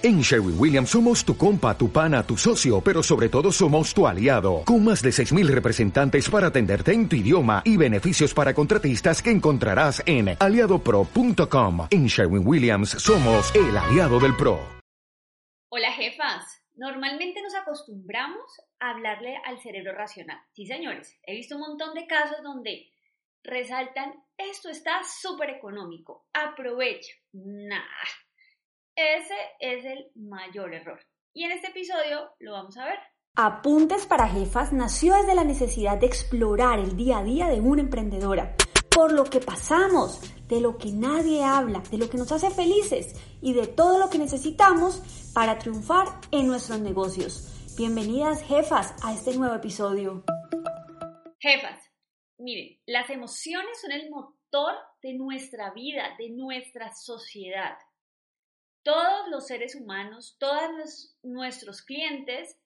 En Sherwin Williams somos tu compa, tu pana, tu socio, pero sobre todo somos tu aliado, con más de 6.000 representantes para atenderte en tu idioma y beneficios para contratistas que encontrarás en aliadopro.com. En Sherwin Williams somos el aliado del PRO. Hola jefas, normalmente nos acostumbramos a hablarle al cerebro racional. Sí señores, he visto un montón de casos donde resaltan, esto está súper económico, aprovecha. Nah ese es el mayor error. Y en este episodio lo vamos a ver. Apuntes para Jefas nació desde la necesidad de explorar el día a día de una emprendedora, por lo que pasamos, de lo que nadie habla, de lo que nos hace felices y de todo lo que necesitamos para triunfar en nuestros negocios. Bienvenidas jefas a este nuevo episodio. Jefas, miren, las emociones son el motor de nuestra vida, de nuestra sociedad todos los seres humanos, todos nuestros clientes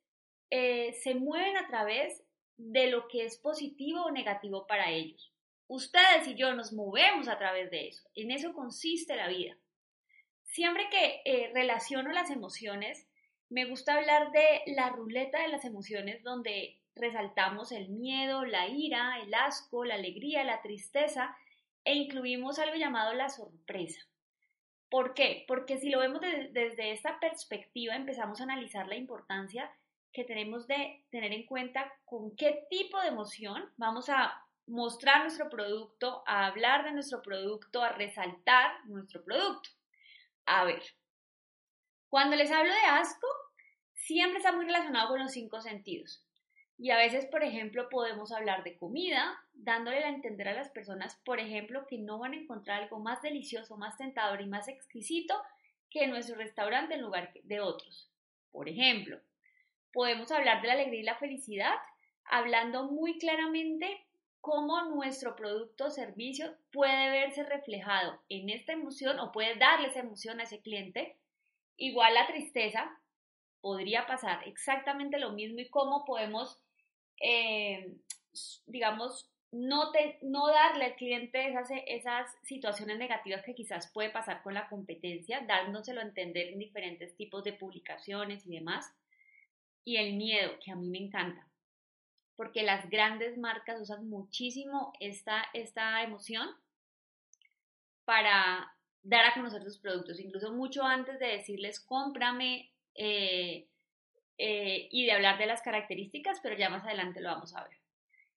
eh, se mueven a través de lo que es positivo o negativo para ellos. Ustedes y yo nos movemos a través de eso. En eso consiste la vida. Siempre que eh, relaciono las emociones, me gusta hablar de la ruleta de las emociones donde resaltamos el miedo, la ira, el asco, la alegría, la tristeza e incluimos algo llamado la sorpresa. ¿Por qué? Porque si lo vemos desde esta perspectiva, empezamos a analizar la importancia que tenemos de tener en cuenta con qué tipo de emoción vamos a mostrar nuestro producto, a hablar de nuestro producto, a resaltar nuestro producto. A ver, cuando les hablo de asco, siempre está muy relacionado con los cinco sentidos. Y a veces, por ejemplo, podemos hablar de comida, dándole a entender a las personas, por ejemplo, que no van a encontrar algo más delicioso, más tentador y más exquisito que nuestro restaurante en lugar de otros. Por ejemplo, podemos hablar de la alegría y la felicidad, hablando muy claramente cómo nuestro producto o servicio puede verse reflejado en esta emoción o puede darle esa emoción a ese cliente. Igual la tristeza, podría pasar exactamente lo mismo y cómo podemos eh, digamos, no, no darle al cliente esas, esas situaciones negativas que quizás puede pasar con la competencia, dándoselo a entender en diferentes tipos de publicaciones y demás. Y el miedo, que a mí me encanta, porque las grandes marcas usan muchísimo esta, esta emoción para dar a conocer sus productos, incluso mucho antes de decirles cómprame, eh, eh, y de hablar de las características, pero ya más adelante lo vamos a ver.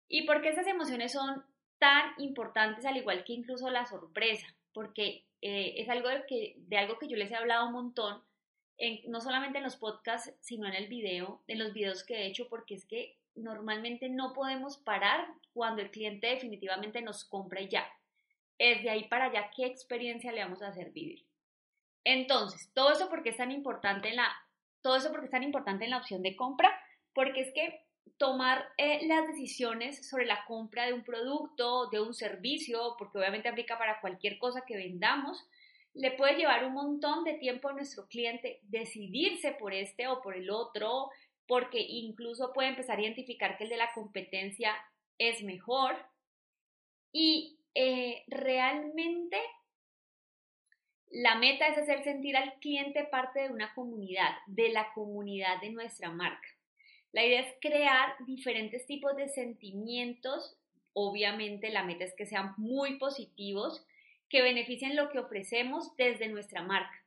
¿Y por qué esas emociones son tan importantes, al igual que incluso la sorpresa? Porque eh, es algo de, que, de algo que yo les he hablado un montón, no solamente en los podcasts, sino en el video, en los videos que he hecho, porque es que normalmente no podemos parar cuando el cliente definitivamente nos compra y ya. Es de ahí para allá qué experiencia le vamos a hacer vivir. Entonces, todo eso porque es tan importante en la todo eso porque es tan importante en la opción de compra, porque es que tomar eh, las decisiones sobre la compra de un producto, de un servicio, porque obviamente aplica para cualquier cosa que vendamos, le puede llevar un montón de tiempo a nuestro cliente decidirse por este o por el otro, porque incluso puede empezar a identificar que el de la competencia es mejor. Y eh, realmente la meta es hacer sentir al cliente parte de una comunidad, de la comunidad de nuestra marca. La idea es crear diferentes tipos de sentimientos. Obviamente la meta es que sean muy positivos, que beneficien lo que ofrecemos desde nuestra marca.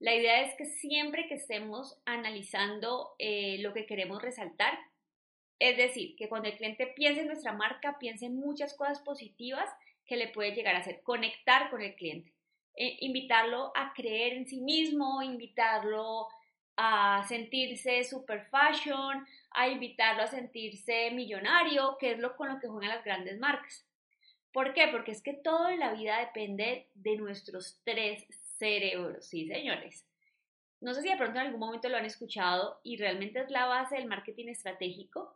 La idea es que siempre que estemos analizando eh, lo que queremos resaltar, es decir, que cuando el cliente piense en nuestra marca, piense en muchas cosas positivas que le puede llegar a hacer, conectar con el cliente. Eh, invitarlo a creer en sí mismo, invitarlo a sentirse super fashion, a invitarlo a sentirse millonario, que es lo con lo que juegan las grandes marcas. ¿Por qué? Porque es que todo en la vida depende de nuestros tres cerebros, sí, señores. No sé si de pronto en algún momento lo han escuchado y realmente es la base del marketing estratégico,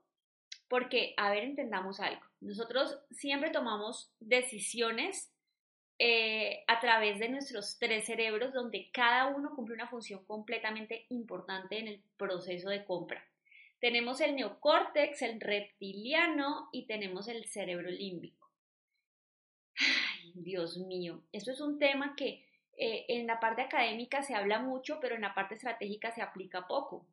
porque, a ver, entendamos algo. Nosotros siempre tomamos decisiones eh, a través de nuestros tres cerebros, donde cada uno cumple una función completamente importante en el proceso de compra. Tenemos el neocórtex, el reptiliano y tenemos el cerebro límbico. Ay, Dios mío, esto es un tema que eh, en la parte académica se habla mucho, pero en la parte estratégica se aplica poco.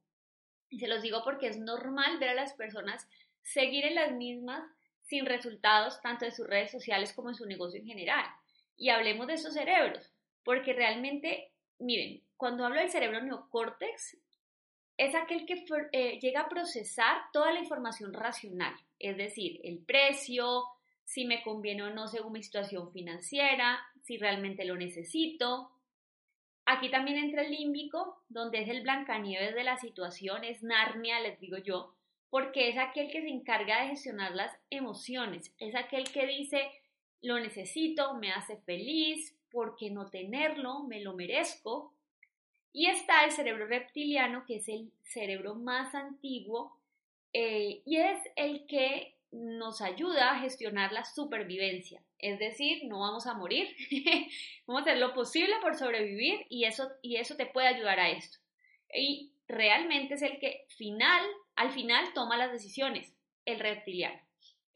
Y se los digo porque es normal ver a las personas seguir en las mismas sin resultados tanto en sus redes sociales como en su negocio en general. Y hablemos de esos cerebros, porque realmente, miren, cuando hablo del cerebro neocórtex, es aquel que eh, llega a procesar toda la información racional, es decir, el precio, si me conviene o no según mi situación financiera, si realmente lo necesito. Aquí también entra el límbico, donde es el Blancanieves de la situación, es Narnia, les digo yo, porque es aquel que se encarga de gestionar las emociones, es aquel que dice, lo necesito, me hace feliz, ¿por qué no tenerlo? Me lo merezco. Y está el cerebro reptiliano, que es el cerebro más antiguo eh, y es el que nos ayuda a gestionar la supervivencia. Es decir, no vamos a morir, vamos a hacer lo posible por sobrevivir y eso, y eso te puede ayudar a esto. Y realmente es el que final, al final toma las decisiones, el reptiliano.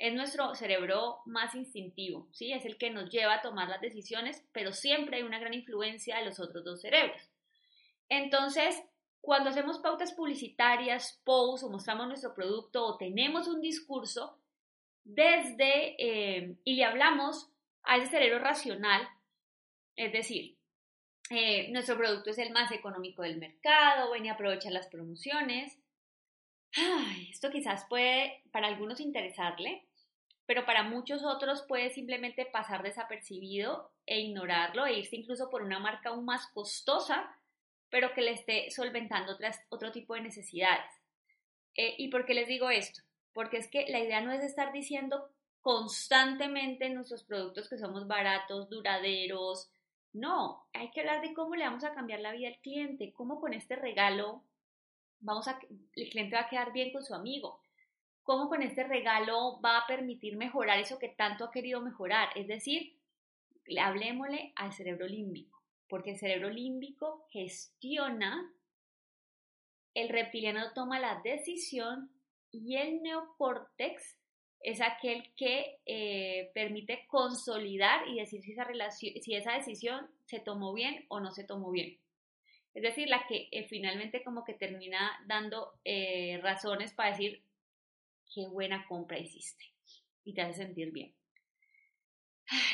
Es nuestro cerebro más instintivo, ¿sí? Es el que nos lleva a tomar las decisiones, pero siempre hay una gran influencia de los otros dos cerebros. Entonces, cuando hacemos pautas publicitarias, posts o mostramos nuestro producto o tenemos un discurso, desde eh, y le hablamos a ese cerebro racional, es decir, eh, nuestro producto es el más económico del mercado, ven y aprovecha las promociones. esto quizás puede para algunos interesarle, pero para muchos otros puede simplemente pasar desapercibido e ignorarlo e irse incluso por una marca aún más costosa, pero que le esté solventando otro tipo de necesidades. Eh, ¿Y por qué les digo esto? porque es que la idea no es estar diciendo constantemente en nuestros productos que somos baratos, duraderos. No, hay que hablar de cómo le vamos a cambiar la vida al cliente, cómo con este regalo vamos a, el cliente va a quedar bien con su amigo, cómo con este regalo va a permitir mejorar eso que tanto ha querido mejorar. Es decir, hablemosle al cerebro límbico, porque el cerebro límbico gestiona, el reptiliano toma la decisión y el neocórtex es aquel que eh, permite consolidar y decir si esa, relación, si esa decisión se tomó bien o no se tomó bien. Es decir, la que eh, finalmente como que termina dando eh, razones para decir qué buena compra hiciste y te hace sentir bien.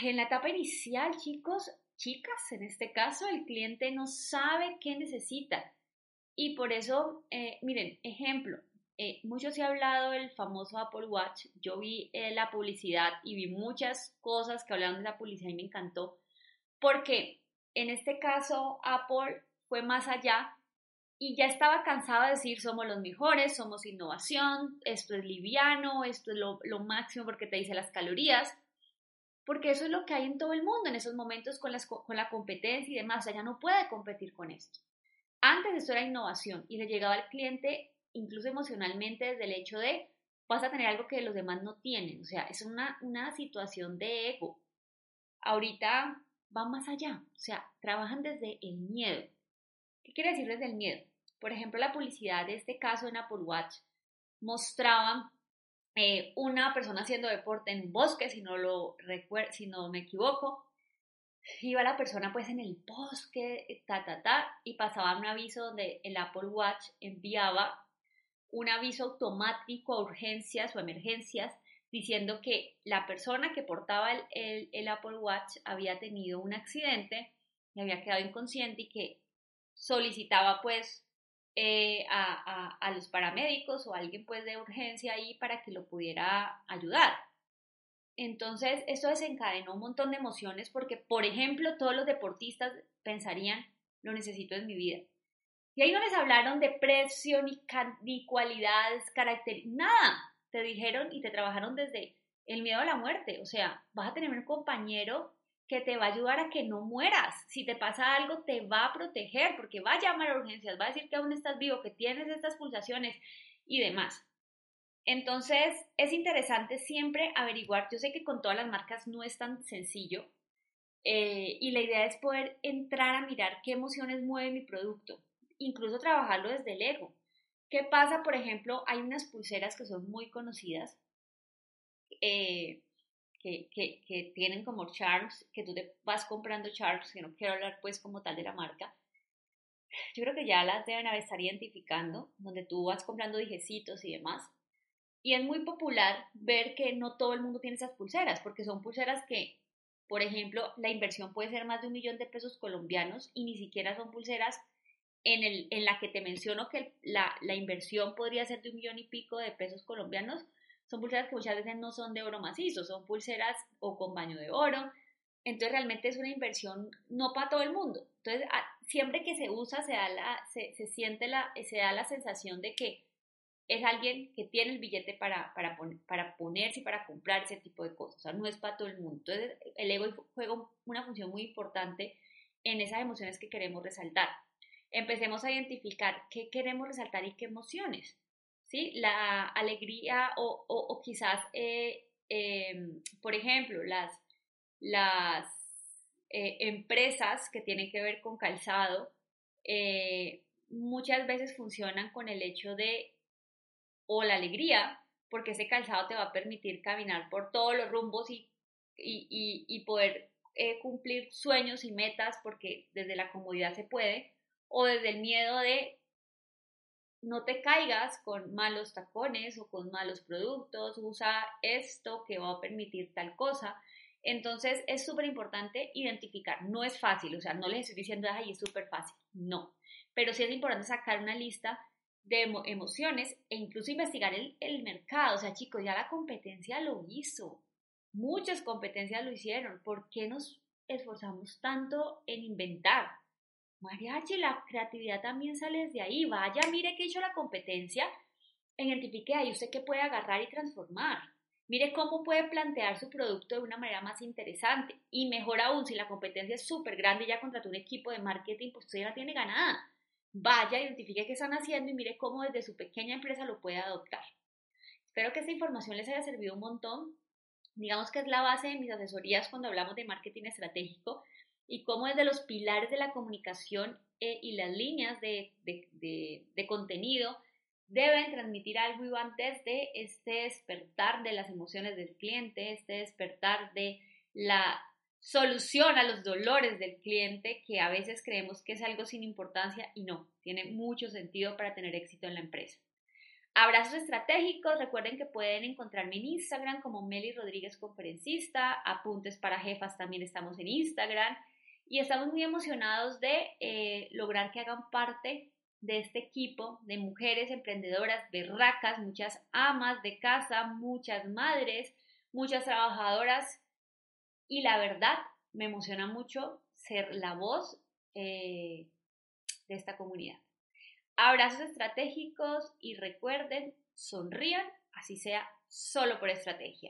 En la etapa inicial, chicos, chicas, en este caso, el cliente no sabe qué necesita. Y por eso, miren, ejemplo, eh, mucho se ha hablado del famoso Apple Watch. Yo vi eh, la publicidad y vi muchas cosas que hablaban de la publicidad y me encantó. Porque en este caso Apple fue más allá y ya estaba cansado de decir somos los mejores, somos innovación, esto es liviano, esto es lo, máximo porque te dice las calorías. Porque eso es lo que hay en todo el mundo en esos momentos con, las, con la competencia y demás. O sea, ya no puede competir con esto. Antes esto era innovación y le llegaba al cliente incluso emocionalmente desde el hecho de vas a tener algo que los demás no tienen. O sea, es una, una situación de ego. Ahorita va más allá. O sea, trabajan desde el miedo. ¿Qué quiere decir desde el miedo? Por ejemplo, la publicidad de este caso en Apple Watch mostraba eh, una persona haciendo deporte en bosque, si no, lo si no me equivoco. Iba la persona pues en el bosque, ta, ta, ta, y pasaba un aviso donde el Apple Watch enviaba un aviso automático a urgencias o emergencias diciendo que la persona que portaba el, Apple Watch había tenido un accidente y había quedado inconsciente y que solicitaba pues eh, a, a, los paramédicos o alguien pues de urgencia ahí para que lo pudiera ayudar. Entonces, esto desencadenó un montón de emociones porque, por ejemplo, todos los deportistas pensarían, lo necesito en mi vida. Y ahí no les hablaron de precio, ni, ni cualidades, características, nada. Te dijeron y te trabajaron desde el miedo a la muerte. O sea, vas a tener un compañero que te va a ayudar a que no mueras. Si te pasa algo, te va a proteger porque va a llamar a urgencias, va a decir que aún estás vivo, que tienes estas pulsaciones y demás. Entonces, es interesante siempre averiguar. Yo sé que con todas las marcas no es tan sencillo. Eh, y la idea es poder entrar a mirar qué emociones mueve mi producto incluso trabajarlo desde el ego. ¿Qué pasa? Por ejemplo, hay unas pulseras que son muy conocidas, eh, que, que, que, tienen como charms, que tú te vas comprando charms, que no quiero hablar pues como tal de la marca, yo creo que ya las deben estar identificando, donde tú vas comprando dijecitos y demás. Y es muy popular ver que no todo el mundo tiene esas pulseras, porque son pulseras que, por ejemplo, la inversión puede ser más de un millón de pesos colombianos y ni siquiera son pulseras en, el, en la que te menciono que la, la inversión podría ser de un millón y pico de pesos colombianos. Son pulseras que muchas veces no son de oro macizo, son pulseras o con baño de oro. Entonces realmente es una inversión no para todo el mundo. Entonces siempre que se usa se, da la, se, se, siente la, se da la sensación de que es alguien que tiene el billete para, para, para ponerse y para comprar ese tipo de cosas. O sea, no es para todo el mundo. Entonces, el ego juega una función muy importante en esas emociones que queremos resaltar. Empecemos a identificar qué queremos resaltar y qué emociones. ¿Sí? La alegría o, o, quizás, eh, eh, por ejemplo, las, las eh, empresas que tienen que ver con calzado eh, muchas veces funcionan con el hecho de o la alegría, porque ese calzado te va a permitir caminar por todos los rumbos y, y, y, poder eh, cumplir sueños y metas, porque desde la comodidad se puede, o desde el miedo de no te caigas con malos tacones o con malos productos, usa esto que va a permitir tal cosa. Entonces es súper importante identificar, no es fácil, o sea, no les estoy diciendo, ay, es súper fácil, no, pero sí es importante sacar una lista de emociones e incluso investigar el, el mercado, o sea, chicos, ya la competencia lo hizo, muchas competencias lo hicieron, ¿por qué nos esforzamos tanto en inventar? Mariachi, la creatividad también sale desde ahí, vaya, mire que hizo la competencia, identifique ahí usted qué puede agarrar y transformar. Mire cómo puede plantear su producto de una manera más interesante. Y mejor aún, si la competencia es súper grande y ya contrató un equipo de marketing, pues usted ya la tiene ganada. Vaya, identifique qué están haciendo y mire cómo desde su pequeña empresa lo puede adoptar. Espero que esta información les haya servido un montón. Digamos que es la base de mis asesorías cuando hablamos de marketing estratégico y cómo desde los pilares de la comunicación eh, y las líneas de, de, contenido deben transmitir algo y antes de este despertar de las emociones del cliente, este despertar de la solución a los dolores del cliente que a veces creemos que es algo sin importancia y no, tiene mucho sentido para tener éxito en la empresa. Abrazos estratégicos, recuerden que pueden encontrarme en Instagram como Meli Rodríguez Conferencista, Apuntes para Jefas también estamos en Instagram y estamos muy emocionados de eh, lograr que hagan parte de este equipo de mujeres emprendedoras berracas, muchas amas de casa, muchas madres, muchas trabajadoras y la verdad me emociona mucho ser la voz eh, de esta comunidad. Abrazos estratégicos y recuerden, sonrían, así sea solo por estrategia.